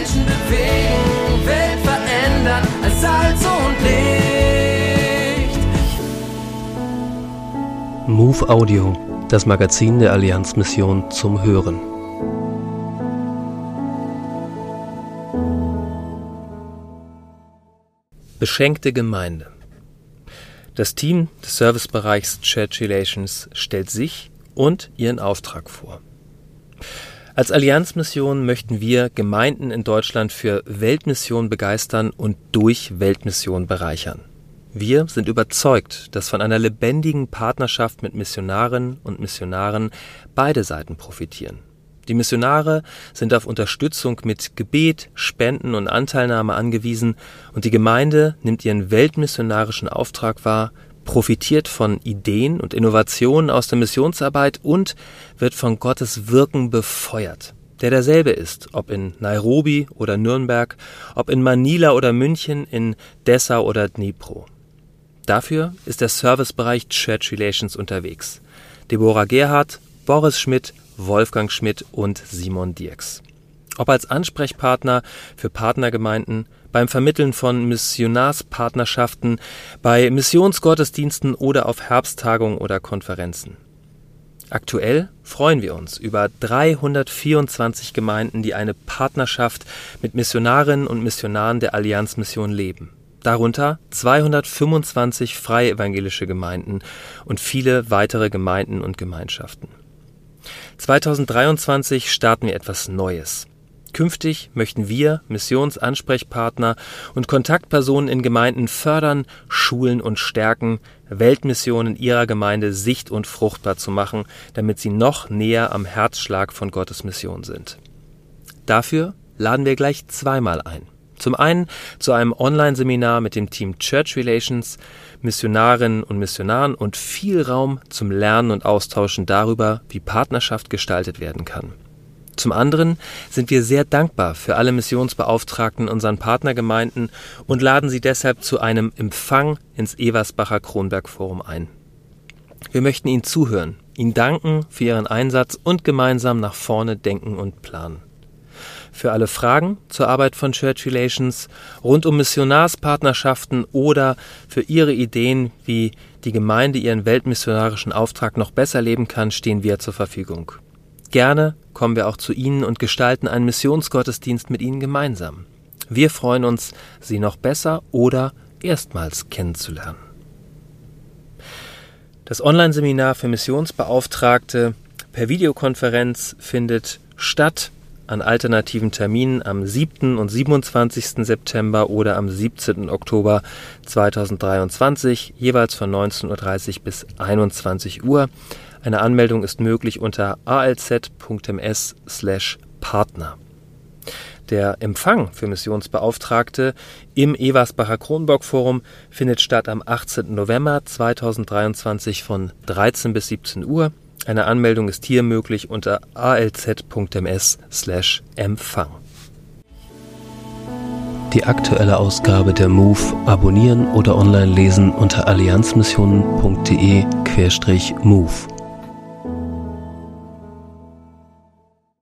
Menschen bewegen, Welt verändern als Salz und Licht. Move Audio, das Magazin der Allianzmission zum Hören. Beschenkte Gemeinde. Das Team des Servicebereichs Church Relations stellt sich und ihren Auftrag vor. Als Allianzmission möchten wir Gemeinden in Deutschland für Weltmission begeistern und durch Weltmission bereichern. Wir sind überzeugt, dass von einer lebendigen Partnerschaft mit Missionarinnen und Missionaren beide Seiten profitieren. Die Missionare sind auf Unterstützung mit Gebet, Spenden und Anteilnahme angewiesen und die Gemeinde nimmt ihren weltmissionarischen Auftrag wahr, profitiert von Ideen und Innovationen aus der Missionsarbeit und wird von Gottes Wirken befeuert, der derselbe ist, ob in Nairobi oder Nürnberg, ob in Manila oder München, in Dessau oder Dnipro. Dafür ist der Servicebereich Church Relations unterwegs. Deborah Gerhardt, Boris Schmidt, Wolfgang Schmidt und Simon Dirks. Ob als Ansprechpartner für Partnergemeinden, beim Vermitteln von Missionarspartnerschaften, bei Missionsgottesdiensten oder auf Herbsttagungen oder Konferenzen. Aktuell freuen wir uns über 324 Gemeinden, die eine Partnerschaft mit Missionarinnen und Missionaren der Allianzmission leben. Darunter 225 freie evangelische Gemeinden und viele weitere Gemeinden und Gemeinschaften. 2023 starten wir etwas Neues. Künftig möchten wir Missionsansprechpartner und Kontaktpersonen in Gemeinden fördern, schulen und stärken, Weltmissionen ihrer Gemeinde sicht- und fruchtbar zu machen, damit sie noch näher am Herzschlag von Gottes Mission sind. Dafür laden wir gleich zweimal ein. Zum einen zu einem Online-Seminar mit dem Team Church Relations, Missionarinnen und Missionaren und viel Raum zum Lernen und Austauschen darüber, wie Partnerschaft gestaltet werden kann. Zum anderen sind wir sehr dankbar für alle Missionsbeauftragten unseren Partnergemeinden und laden sie deshalb zu einem Empfang ins Eversbacher Kronberg Forum ein. Wir möchten Ihnen zuhören, Ihnen danken für Ihren Einsatz und gemeinsam nach vorne denken und planen. Für alle Fragen zur Arbeit von Church Relations, rund um Missionarspartnerschaften oder für Ihre Ideen, wie die Gemeinde ihren weltmissionarischen Auftrag noch besser leben kann, stehen wir zur Verfügung. Gerne kommen wir auch zu Ihnen und gestalten einen Missionsgottesdienst mit Ihnen gemeinsam. Wir freuen uns, Sie noch besser oder erstmals kennenzulernen. Das Online-Seminar für Missionsbeauftragte per Videokonferenz findet statt an alternativen Terminen am 7. und 27. September oder am 17. Oktober 2023, jeweils von 19.30 Uhr bis 21 Uhr. Eine Anmeldung ist möglich unter alz.ms/partner. Der Empfang für Missionsbeauftragte im Eversbacher Kronborg Forum findet statt am 18. November 2023 von 13 bis 17 Uhr. Eine Anmeldung ist hier möglich unter alz.ms/empfang. Die aktuelle Ausgabe der MOVE abonnieren oder online lesen unter allianzmissionen.de-MOVE.